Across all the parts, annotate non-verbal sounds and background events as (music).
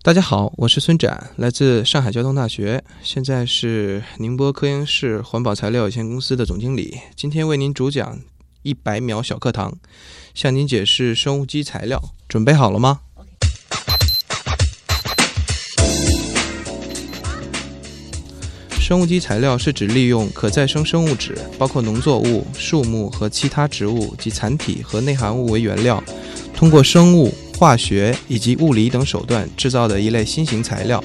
大家好，我是孙展，来自上海交通大学，现在是宁波科研室环保材料有限公司的总经理。今天为您主讲一百秒小课堂，向您解释生物基材料。准备好了吗？生物基材料是指利用可再生生物质，包括农作物、树木和其他植物及残体和内含物为原料，通过生物、化学以及物理等手段制造的一类新型材料，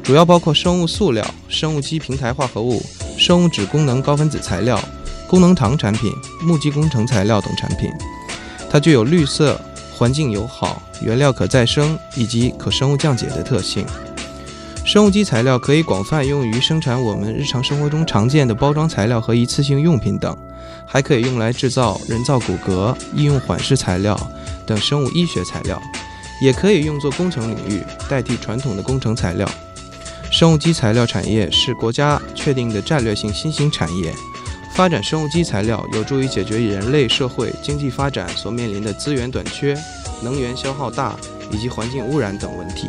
主要包括生物塑料、生物基平台化合物、生物质功能高分子材料、功能糖产品、木基工程材料等产品。它具有绿色、环境友好、原料可再生以及可生物降解的特性。生物基材料可以广泛用于生产我们日常生活中常见的包装材料和一次性用品等，还可以用来制造人造骨骼、医用缓释材料等生物医学材料，也可以用作工程领域代替传统的工程材料。生物基材料产业是国家确定的战略性新兴产业，发展生物基材料有助于解决人类社会经济发展所面临的资源短缺、能源消耗大以及环境污染等问题。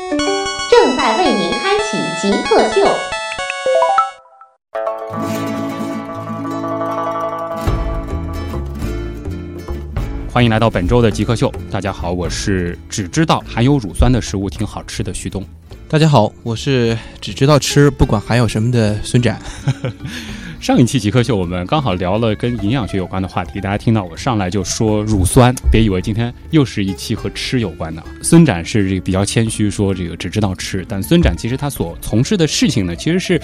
极客秀。欢迎来到本周的极客秀。大家好，我是只知道含有乳酸的食物挺好吃的旭东。大家好，我是只知道吃不管含有什么的孙展。(laughs) 上一期极客秀我们刚好聊了跟营养学有关的话题，大家听到我上来就说乳酸，别以为今天又是一期和吃有关的。孙展是这个比较谦虚，说这个只知道吃，但孙展其实他所从事的事情呢，其实是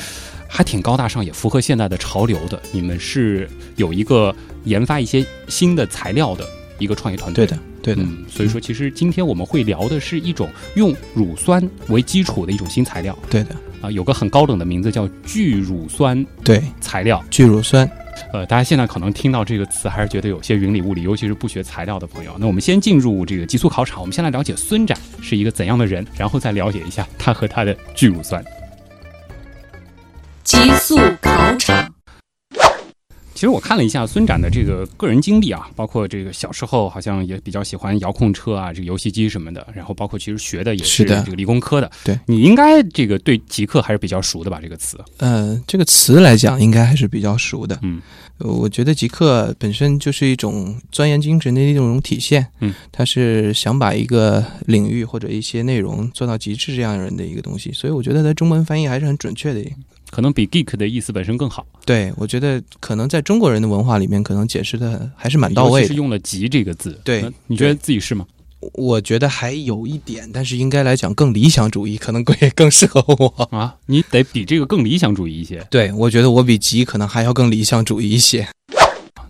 还挺高大上，也符合现在的潮流的。你们是有一个研发一些新的材料的一个创业团队的，对的，嗯，所以说其实今天我们会聊的是一种用乳酸为基础的一种新材料对的，啊，有个很高冷的名字叫聚乳酸对，材料。聚乳酸。呃，大家现在可能听到这个词还是觉得有些云里雾里，尤其是不学材料的朋友。那我们先进入这个极速考场，我们先来了解孙展是一个怎样的人，然后再了解一下他和他的聚乳酸。极速考场，其实我看了一下孙展的这个个人经历啊，包括这个小时候好像也比较喜欢遥控车啊，这个游戏机什么的，然后包括其实学的也是的这个理工科的。对你应该这个对极客还是比较熟的吧？这个词，呃，这个词来讲，应该还是比较熟的。嗯呃，我觉得极客本身就是一种钻研精神的一种体现。嗯，他是想把一个领域或者一些内容做到极致这样人的一个东西，所以我觉得它中文翻译还是很准确的。可能比 geek 的意思本身更好，对，我觉得可能在中国人的文化里面，可能解释的还是蛮到位的。是用了“极”这个字。对你觉得自己是吗？我觉得还有一点，但是应该来讲更理想主义，可能会更适合我。啊，你得比这个更理想主义一些。对，我觉得我比极可能还要更理想主义一些。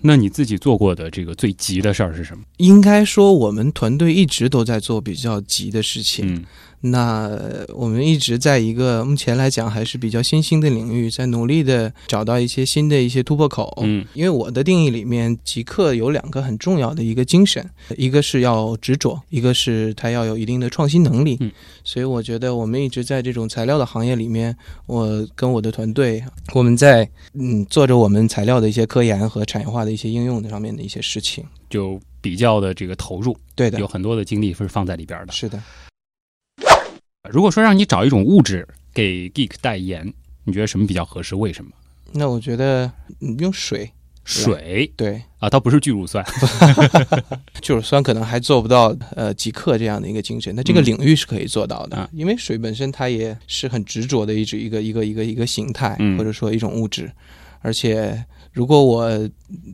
那你自己做过的这个最急的事儿是什么？应该说，我们团队一直都在做比较急的事情。嗯那呃我们一直在一个目前来讲还是比较新兴的领域，在努力的找到一些新的一些突破口。嗯因为我的定义里面，极客有两个很重要的一个精神，一个是要执着，一个是它要有一定的创新能力。嗯，所以我觉得我们一直在这种材料的行业里面，我跟我的团队，我们在嗯做着我们材料的一些科研和产业化的一些应用的上面的一些事情。就比较的这个投入，对的有，很多的精力是放在里边的。是的。如果说让你找一种物质给 geek 代言，你觉得什么比较合适？为什么？那我觉得你用水，水对，啊，它不是聚乳酸。(laughs) (laughs) 聚乳酸可能还做不到呃极客这样的一个精神，那这个嗯领域是可以做到的，啊因为水本身它也是很执着的一种一个一个一个一个形态，嗯或者说一种物质，而且如果我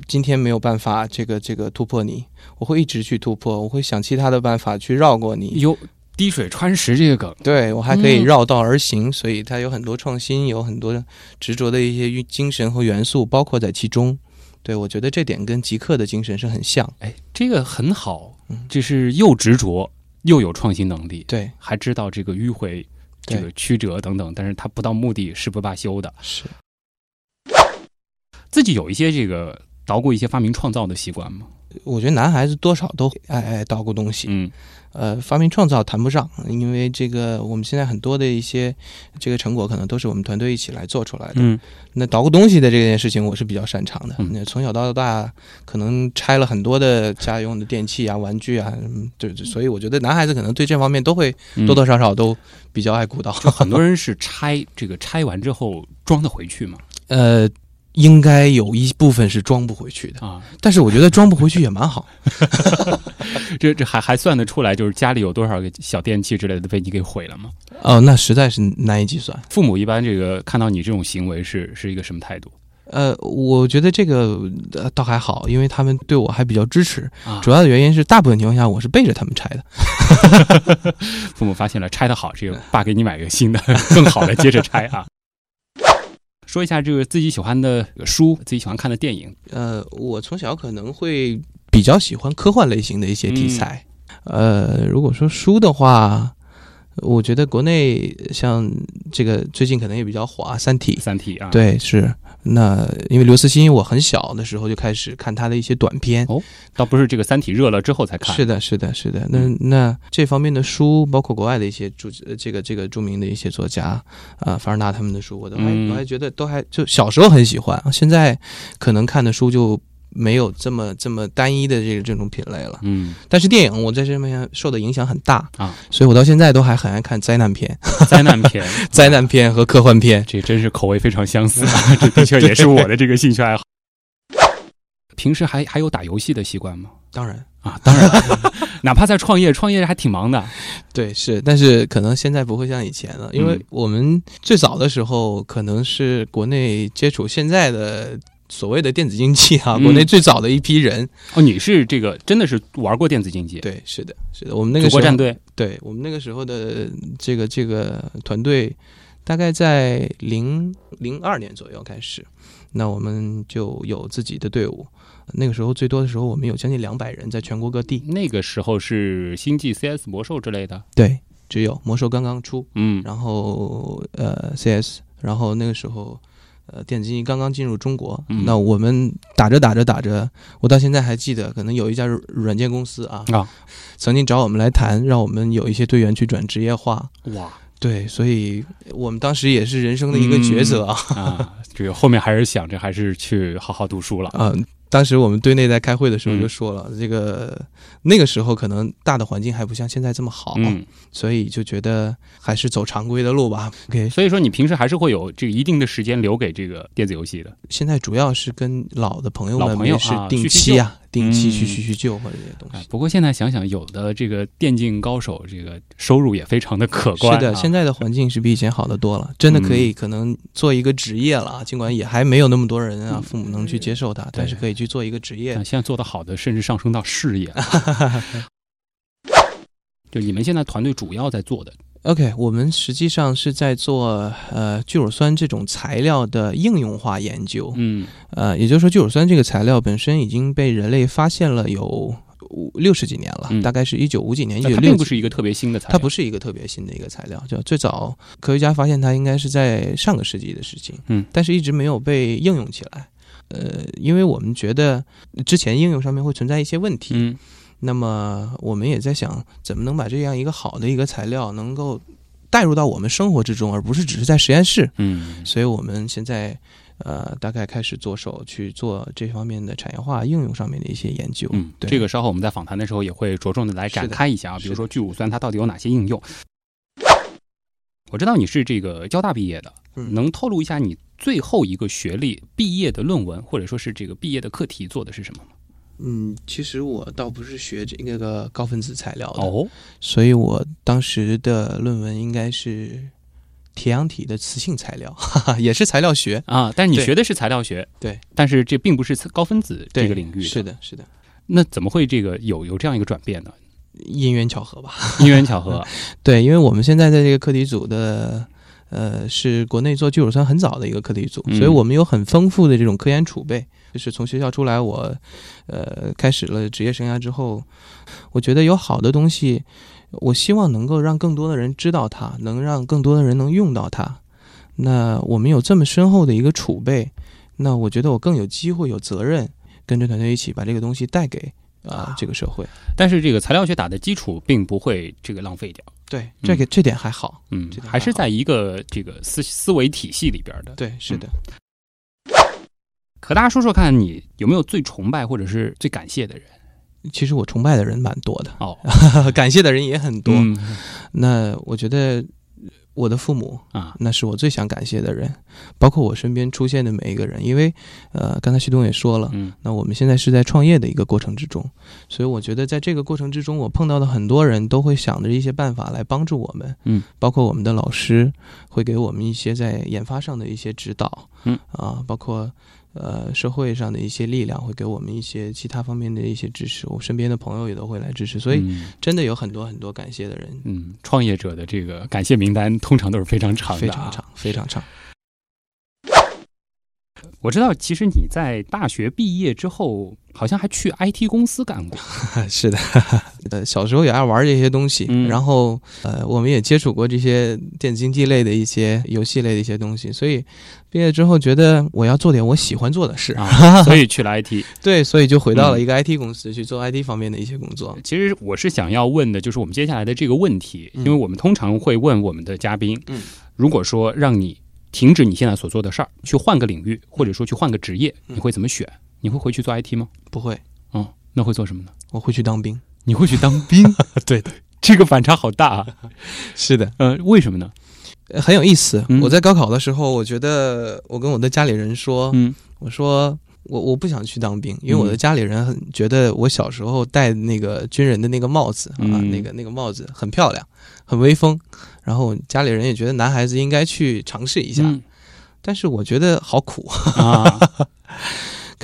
今天没有办法这个这个突破你，我会一直去突破，我会想其他的办法去绕过你。有滴水穿石这个梗，对我还可以嗯绕道而行，所以它有很多创新，有很多执着的一些精神和元素包括在其中。对我觉得这点跟极客的精神是很像。哎，这个很好嗯，就是又执着又有创新能力，对，还知道这个迂回、这个曲折等等，但是他不到目的誓不罢休的，是。自己有一些这个捣鼓一些发明创造的习惯吗？我觉得男孩子多少都爱爱捣鼓东西，嗯呃，发明创造谈不上，因为这个我们现在很多的一些这个成果可能都是我们团队一起来做出来的。嗯那捣鼓东西的这件事情，我是比较擅长的。嗯那从小到大，可能拆了很多的家用的电器啊、玩具啊，嗯对对，所以我觉得男孩子可能对这方面都会嗯多多少少都比较爱鼓捣。(laughs) 就很多人是拆这个拆完之后装的回去嘛呃，应该有一部分是装不回去的，啊，但是我觉得装不回去也蛮好。(laughs) 这这还还算得出来，就是家里有多少个小电器之类的被你给毁了吗？哦，那实在是难以计算。父母一般这个看到你这种行为是是一个什么态度呃，我觉得这个、呃、倒还好，因为他们对我还比较支持。啊？主要的原因是，大部分情况下我是背着他们拆的。(laughs) 父母发现了拆的好，这个爸给你买个新的 (laughs) 更好的接着拆啊。说一下这个自己喜欢的书，自己喜欢看的电影。呃，我从小可能会比较喜欢科幻类型的一些题材。呃，如果说书的话，我觉得国内像这个最近可能也比较火啊，《三体》。三体啊，，对，是那因为刘慈欣，我很小的时候就开始看他的一些短片。哦倒不是这个三体热了之后才看，是的，是的，是的。那嗯那这方面的书，包括国外的一些著呃这个这个著名的一些作家啊，凡尔纳他们的书，我都还、嗯我还觉得都还就小时候很喜欢，现在可能看的书就没有这么这么单一的这个这种品类了。嗯，但是电影我在这方面受的影响很大啊，所以我到现在都还很爱看灾难片、灾难片，(laughs) 灾难片和科幻片。这真是口味非常相似啊！(laughs) 这的确也是我的这个兴趣爱好。平时还还有打游戏的习惯吗？当然，啊，当然，(laughs) 哪怕在创业，创业还挺忙的。对，是，但是可能现在不会像以前了，因为嗯我们最早的时候可能是国内接触现在的所谓的电子竞技啊，嗯国内最早的一批人。哦，你是这个真的是玩过电子竞技，对，是的，是的，我们那个时候队，对我们那个时候的这个这个团队，大概在零零二年左右开始，那我们就有自己的队伍。那个时候最多的时候，我们有将近两百人，在全国各地。那个时候是星际、CS、魔兽之类的。对，只有魔兽刚刚出，嗯，然后呃 CS，然后那个时候呃电子竞技刚刚进入中国，嗯那我们打着打着打着，我到现在还记得，可能有一家软软件公司啊，啊曾经找我们来谈，让我们有一些队员去转职业化。哇对，所以我们当时也是人生的一个抉择啊。啊，这个后面还是想着还是去好好读书了。(laughs) 啊、当时我们队内在开会的时候嗯就说了，这个那个时候可能大的环境还不像现在这么好，嗯，所以就觉得还是走常规的路吧。OK，所以说你平时还是会有这个一定的时间留给这个电子游戏的。现在主要是跟老的朋友们也是定期啊，定期嗯去叙叙旧或者这些东西。，哎不过现在想想，有的这个电竞高手，这个收入也非常的可观、啊。是的，现在的环境是比以前好的多了，真的可以可能做一个职业了啊。尽管也还没有那么多人啊，嗯父母能去接受他，但是可以去做一个职业啊。现在做的好的，甚至上升到事业了。(laughs) 就你们现在团队主要在做的，OK，我们实际上是在做呃聚乳酸这种材料的应用化研究。嗯呃，也就是说，聚乳酸这个材料本身已经被人类发现了有五六十几年了，嗯大概是一九五几年、一九六并不是一个特别新的材料，它不是一个特别新的一个材料，就最早科学家发现它应该是在上个世纪的事情，嗯，但是一直没有被应用起来。呃，因为我们觉得之前应用上面会存在一些问题，嗯那么我们也在想，怎么能把这样一个好的一个材料能够带入到我们生活之中，而不是只是在实验室。嗯所以我们现在呃，大概开始着手去做这方面的产业化应用上面的一些研究。嗯，对这个稍后我们在访谈的时候也会着重的来展开一下啊，比如说聚乳酸它到底有哪些应用。我知道你是这个交大毕业的，嗯能透露一下你最后一个学历毕业的论文，或者说是这个毕业的课题做的是什么吗？嗯，其实我倒不是学这个个高分子材料的，哦，所以我当时的论文应该是铁氧体的磁性材料，哈哈，也是材料学。啊，但是你学的是材料学，对，但是这并不是高分子这个领域的是的，是的。那怎么会这个有有这样一个转变呢？因缘巧合吧。(laughs) 因缘巧合，对，因为我们现在在这个课题组的，呃，是国内做聚乳酸很早的一个课题组，嗯所以我们有很丰富的这种科研储备。就是从学校出来，我，呃，开始了职业生涯之后，我觉得有好的东西，我希望能够让更多的人知道它，能让更多的人能用到它。那我们有这么深厚的一个储备，那我觉得我更有机会、有责任跟着团队一起把这个东西带给啊、啊这个社会。但是这个材料学打的基础并不会这个浪费掉，对，这个、这点还好。嗯还是在一个这个思思维体系里边的。对，是的。可大家说说看，你有没有最崇拜或者是最感谢的人？其实我崇拜的人蛮多的，哦，(laughs) 感谢的人也很多。嗯那我觉得我的父母，啊，那是我最想感谢的人，包括我身边出现的每一个人。因为，呃，刚才徐东也说了，嗯那我们现在是在创业的一个过程之中，所以我觉得在这个过程之中，我碰到的很多人都会想着一些办法来帮助我们，嗯，包括我们的老师会给我们一些在研发上的一些指导，嗯啊，包括。呃，社会上的一些力量会给我们一些其他方面的一些支持，我身边的朋友也都会来支持，所以嗯真的有很多很多感谢的人，嗯，创业者的这个感谢名单通常都是非常长的、啊非常。长，非常长。我知道，其实你在大学毕业之后，好像还去 IT 公司干过。(laughs) 是的，(laughs) 呃，小时候也爱玩这些东西，嗯然后呃，我们也接触过这些电子竞技类的一些游戏类的一些东西，所以毕业之后觉得我要做点我喜欢做的事，啊，(laughs) 所以去了 IT。对，所以就回到了嗯一个 IT 公司去做 IT 方面的一些工作。其实我是想要问的，就是我们接下来的这个问题，嗯因为我们通常会问我们的嘉宾，嗯，如果说让你停止你现在所做的事儿，去换个领域，或者说去换个职业，嗯你会怎么选？你会回去做 IT 吗？不会，嗯，那会做什么呢？我会去当兵。你会去当兵？(laughs) 对的，这个反差好大啊！(laughs) 是的，呃，为什么呢？呃很有意思。嗯我在高考的时候，我觉得我跟我的家里人说，嗯我说我我不想去当兵，因为我的嗯家里人很觉得我小时候戴那个军人的那个帽子啊，嗯那个那个帽子很漂亮，很威风。然后家里人也觉得男孩子应该去尝试一下，嗯但是我觉得好苦。啊，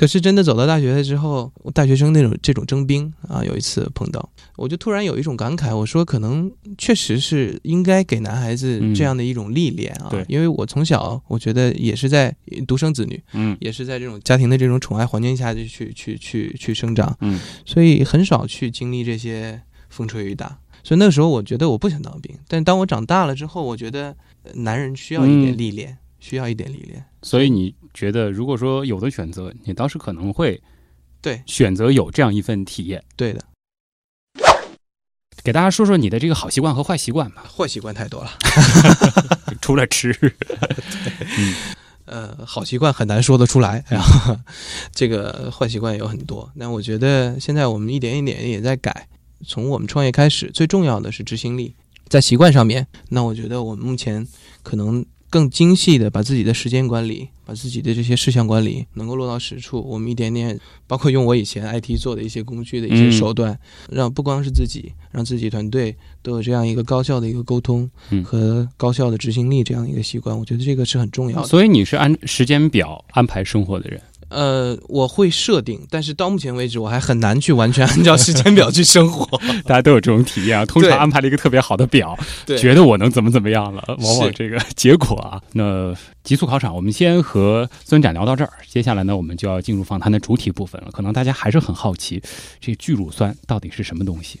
可是真的走到大学了之后，大学生那种这种征兵啊，有一次碰到，我就突然有一种感慨，我说可能确实是应该给男孩子这样的一种历练啊，嗯对。因为我从小我觉得也是在独生子女，嗯。也是在这种家庭的这种宠爱环境下去去去去去生长，嗯。所以很少去经历这些风吹雨打。所以那个时候我觉得我不想当兵，但当我长大了之后，我觉得呃男人需要一点嗯。历练，需要一点历练。所以你觉得，如果说有的选择，你当时可能会对选择有这样一份体验。对的，给大家说说你的这个好习惯和坏习惯吧，坏习惯太多了。(laughs) 除了吃，呃，好习惯很难说得出来，然后 (laughs) 这个坏习惯也有很多。那我觉得现在我们一点一点也在改。从我们创业开始，最重要的是执行力，在习惯上面，那我觉得我们目前可能更精细的把自己的时间管理，把自己的这些事项管理能够落到实处。我们一点点，包括用我以前 IT 做的一些工具的一些嗯手段，让不光是自己，让自己团队都有这样一个高效的一个沟通嗯和高效的执行力这样一个习惯。我觉得这个是很重要的。所以你是按时间表安排生活的人。呃，我会设定，但是到目前为止，我还很难去完全按照时间表去生活。(laughs) 大家都有这种体验啊，通常安排了一个特别好的表，对觉得我能怎么怎么样了，往往这个结果啊，那极速考场，我们先和孙展聊到这儿，接下来呢，我们就要进入访谈的主体部分了。可能大家还是很好奇，这聚乳酸到底是什么东西？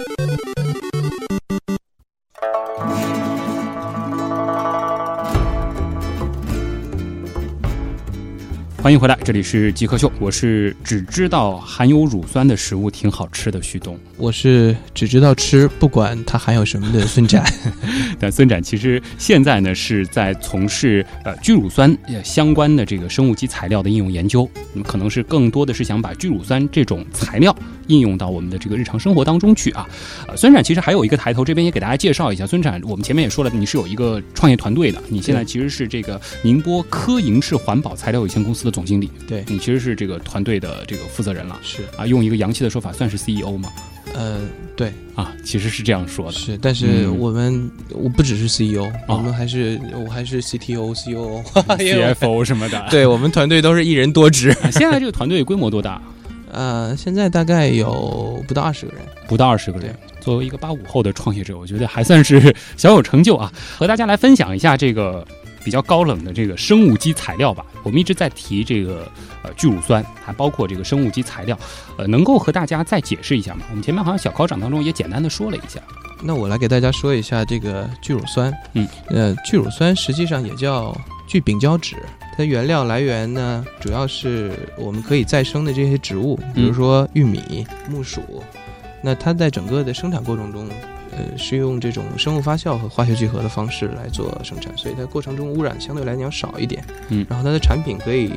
欢迎回来，这里是极客秀，我是只知道含有乳酸的食物挺好吃的旭东，我是只知道吃，不管它含有什么的孙展。(laughs) 但孙展其实现在呢是在从事呃聚乳酸相关的这个生物基材料的应用研究，那么可能是更多的是想把聚乳酸这种材料应用到我们的这个日常生活当中去啊。呃，孙展其实还有一个抬头，这边也给大家介绍一下，孙展我们前面也说了，你是有一个创业团队的，你现在其实是这个宁波科营式环保材料有限公司的。总经理，对你其实是这个团队的这个负责人了，是啊，用一个洋气的说法，算是 CEO 吗？呃，对啊，其实是这样说的，是，但是我们我不只是 CEO，我们还是我还是 CTO、COO、(laughs) CFO 什么的，(laughs) 对我们团队都是一人多职。现在这个团队规模多大？呃，现在大概有不到二十个人，不到二十个人。作为一个八五后的创业者，我觉得还算是小有成就啊！和大家来分享一下这个。比较高冷的这个生物基材料吧，我们一直在提这个呃聚乳酸，还包括这个生物基材料，呃，能够和大家再解释一下吗？我们前面好像小考场当中也简单的说了一下。那我来给大家说一下这个聚乳酸。嗯，呃，聚乳酸实际上也叫聚丙胶酯，它原料来源呢主要是我们可以再生的这些植物，比如说玉米、木薯。那它在整个的生产过程中。呃，是用这种生物发酵和化学聚合的方式来做生产，所以它过程中污染相对来讲少一点。嗯，然后它的产品可以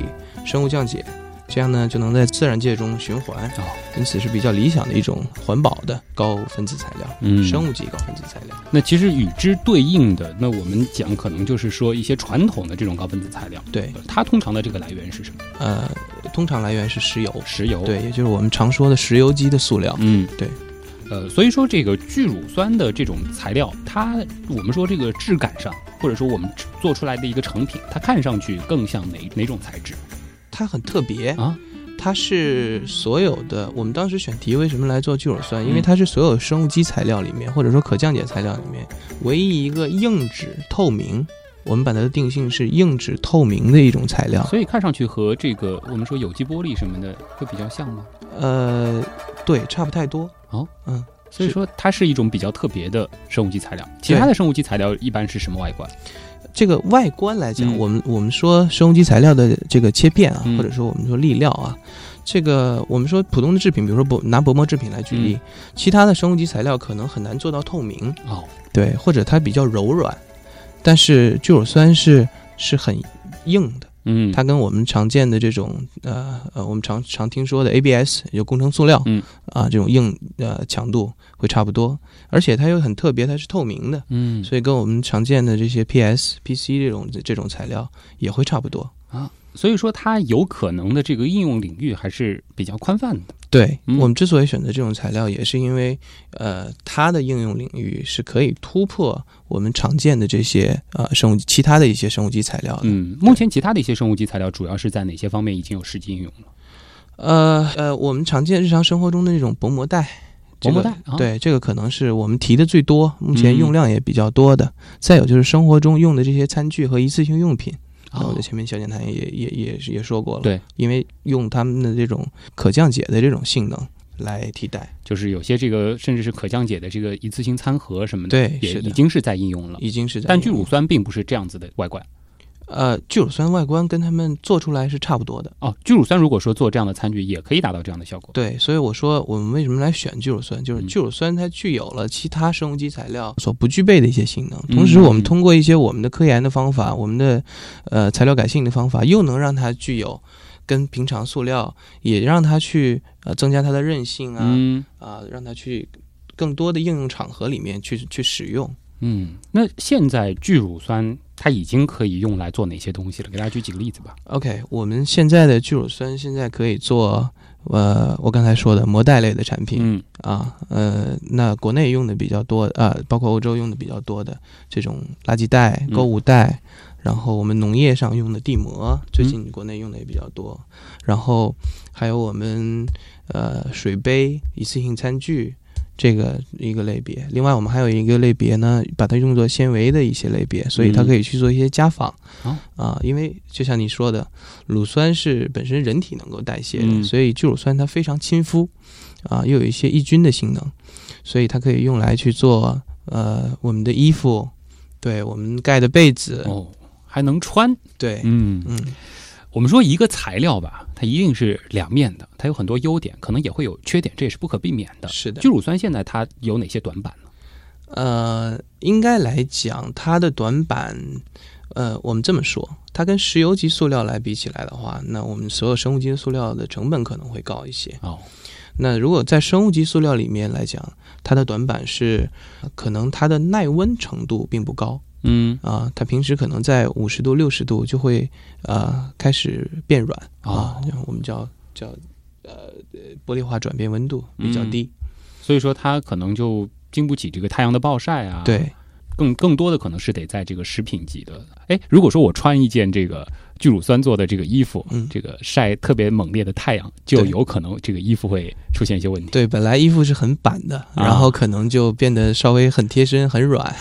生物降解，这样呢就能在自然界中循环。哦，因此是比较理想的一种环保的高分子材料。嗯，生物级高分子材料。那其实与之对应的，那我们讲可能就是说一些传统的这种高分子材料。对，它通常的这个来源是什么？呃，通常来源是石油。石油。对，也就是我们常说的石油基的塑料。嗯，对。呃，所以说这个聚乳酸的这种材料，它我们说这个质感上，或者说我们做出来的一个成品，它看上去更像哪哪种材质？它很特别啊，它是所有的我们当时选题为什么来做聚乳酸？因为它是所有生物基材料里面，或者说可降解材料里面唯一一个硬质透明。我们把它的定性是硬质透明的一种材料，所以看上去和这个我们说有机玻璃什么的会比较像吗？呃，对，差不太多。哦，嗯，所以说它是一种比较特别的生物基材料。其他的生物基材料一般是什么外观？这个外观来讲，我们我们说生物基材料的这个切片啊，或者说我们说粒料啊，这个我们说普通的制品，比如说薄拿薄膜制品来举例，其他的生物基材料可能很难做到透明哦，对，或者它比较柔软。但是聚乳酸是是很硬的，嗯，它跟我们常见的这种呃呃，我们常常听说的 ABS 有工程塑料，嗯。啊这种硬呃强度会差不多，而且它又很特别，它是透明的，嗯，所以跟我们常见的这些 PS、PC 这种这种材料也会差不多。啊。所以说，它有可能的这个应用领域还是比较宽泛的。对我们之所以选择这种材料，也是因为，呃，它的应用领域是可以突破我们常见的这些呃生物其他的一些生物基材料的。嗯，目前其他的一些生物基材料主要是在哪些方面已经有实际应用了？呃呃，我们常见日常生活中的那种薄膜袋，薄膜袋，对，这个可能是我们提的最多，目前用量也比较多的。再有就是生活中用的这些餐具和一次性用品。那我在前面小讲坛也也也也说过了，对，因为用他们的这种可降解的这种性能来替代，就是有些这个甚至是可降解的这个一次性餐盒什么的，对，也已经是在应用了，已经是在。但聚乳酸并不是这样子的外观。呃，聚乳酸外观跟他们做出来是差不多的哦。聚乳酸如果说做这样的餐具，也可以达到这样的效果。对，所以我说我们为什么来选聚乳酸，就是聚乳酸它具有了其他生物基材料所不具备的一些性能，同时我们通过一些我们的科研的方法，我们的呃材料改性的方法，又能让它具有跟平常塑料也让它去呃增加它的韧性啊啊，让它去更多的应用场合里面去去使用。嗯，那现在聚乳酸它已经可以用来做哪些东西了？给大家举几个例子吧。OK，我们现在的聚乳酸现在可以做，呃，我刚才说的膜袋类的产品，嗯啊，呃，那国内用的比较多啊，包括欧洲用的比较多的这种垃圾袋、购物袋，然后我们农业上用的地膜，最近国内用的也比较多，然后还有我们呃水杯、一次性餐具。这个一个类别，另外我们还有一个类别呢，把它用作纤维的一些类别，所以它可以去做一些家纺。啊、啊，因为就像你说的，乳酸是本身人体能够代谢的，嗯、所以聚乳酸它非常亲肤，啊，又有一些抑菌的性能，所以它可以用来去做呃我们的衣服，对我们盖的被子哦，还能穿。对，嗯嗯。我们说一个材料吧，它一定是两面的，它有很多优点，可能也会有缺点，这也是不可避免的。是的聚乳酸现在它有哪些短板呢？呃，应该来讲，它的短板，呃，我们这么说，它跟石油级塑料来比起来的话，那我们所有生物基的塑料的成本可能会高一些。哦，那如果在生物基塑料里面来讲，它的短板是，呃可能它的耐温程度并不高嗯，啊，它平时可能在五十度、六十度就会呃开始变软啊，我们叫叫呃玻璃化转变温度比较低。所以说它可能就经不起这个太阳的暴晒啊。，对，更更多的可能是得在这个食品级的。哎，如果说我穿一件这个聚乳酸做的这个衣服，嗯这个晒特别猛烈的太阳，就有可能这个衣服会出现一些问题。对，本来衣服是很板的，啊然后可能就变得稍微很贴身、很软。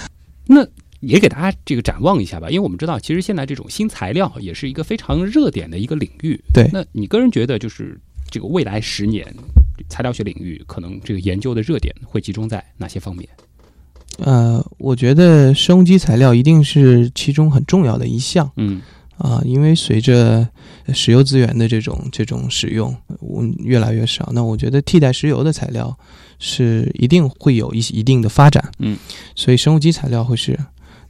那也给大家这个展望一下吧，因为我们知道，其实现在这种新材料也是一个非常热点的一个领域。对那你个人觉得，就是这个未来十年，材料学领域可能这个研究的热点会集中在哪些方面？呃，我觉得生物基材料一定是其中很重要的一项嗯啊，因为随着石油资源的这种这种使用，嗯，越来越少，那我觉得替代石油的材料是一定会有一一定的发展。嗯，所以生物基材料会是。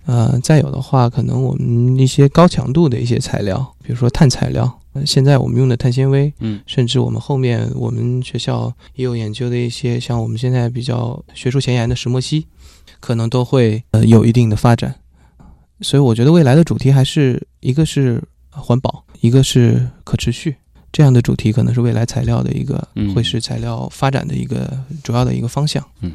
呃，再有的话，可能我们一些高强度的一些材料，比如说碳材料，呃现在我们用的碳纤维，嗯甚至我们后面我们学校也有研究的一些，像我们现在比较学术前沿的石墨烯，可能都会呃有一定的发展。所以我觉得未来的主题还是一个是环保，一个是可持续，这样的主题可能是未来材料的一个嗯会是材料发展的一个主要的一个方向。嗯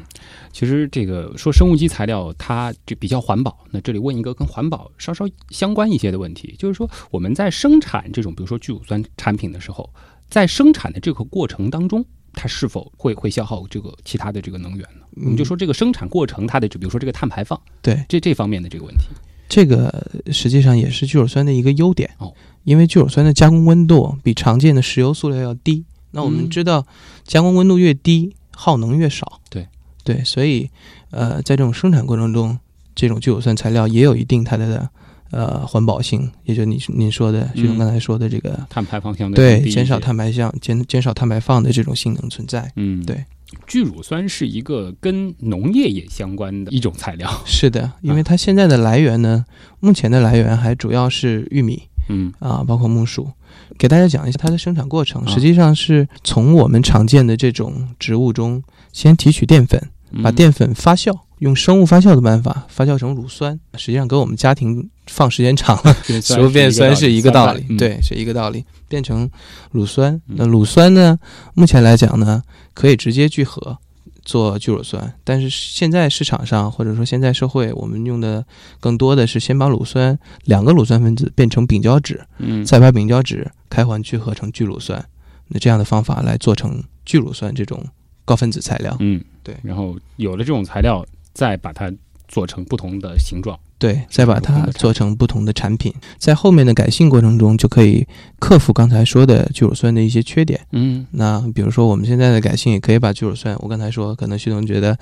其实这个说生物基材料它就比较环保，那这里问一个跟环保稍稍相关一些的问题，就是说我们在生产这种比如说聚乳酸产品的时候，在生产的这个过程当中，它是否会会消耗这个其他的这个能源呢？我们就说这个生产过程它的，就比如说这个碳排放，对这这方面的这个问题。这个实际上也是聚乳酸的一个优点哦，因为聚乳酸的加工温度比常见的石油塑料要低。那我们嗯知道，加工温度越低，耗能越少。对对，所以呃，在这种生产过程中，这种聚乳酸材料也有一定它的呃环保性，也就你您说的徐总嗯刚才说的这个、碳排放相对更低一些减少碳排放、减减少碳排放的这种性能存在。嗯，对。聚乳酸是一个跟农业也相关的一种材料，是的，因为啊它现在的来源呢，目前的来源还主要是玉米。嗯啊，包括木薯，给大家讲一下它的生产过程。啊实际上是从我们常见的这种植物中先提取淀粉，把嗯淀粉发酵，用生物发酵的办法发酵成乳酸。实际上跟我们家庭放时间长了，(laughs) (laughs) 变食物变酸是一个道理，嗯对，是一个道理，变成乳酸。嗯那乳酸呢，目前来讲呢，可以直接聚合。做聚乳酸，但是现在市场上或者说现在社会，我们用的更多的是先把乳酸两个乳酸分子变成丙胶酯，嗯再把丙胶酯开环聚合成聚乳酸，那这样的方法来做成聚乳酸这种高分子材料。嗯对然后有了这种材料，再把它做成不同的形状。对，再把它做成不同的产品，在后面的改性过程中就可以克服刚才说的聚乳酸的一些缺点。嗯那比如说我们现在的改性也可以把聚乳酸，我刚才说，可能徐总觉得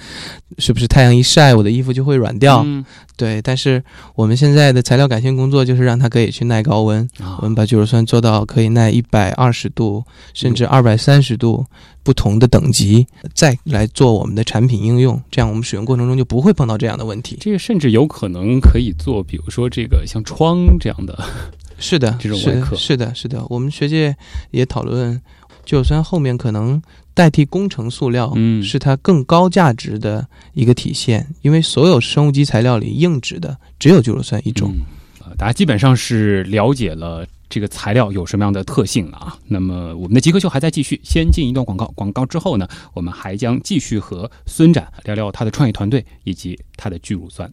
是不是太阳一晒，我的衣服就会软掉？嗯对，但是我们现在的材料改性工作就是让它可以去耐高温，啊我们把聚乳酸做到可以耐一百二十度，甚至二百三十度不同的等级，再来做我们的产品应用，这样我们使用过程中就不会碰到这样的问题。这个甚至有可能可以做，比如说这个像窗这样的，(laughs) 是的，(laughs) 这种是外壳的，是的，是的。我们学界也讨论，聚乳酸后面可能代替工程塑料，嗯是它更高价值的一个体现，因为所有生物基材料里硬质的只有聚乳酸一种。大家基本上是了解了这个材料有什么样的特性了啊。那么我们的极客秀还在继续，先进一段广告，广告之后呢，我们还将继续和孙展聊聊他的创业团队以及他的聚乳酸。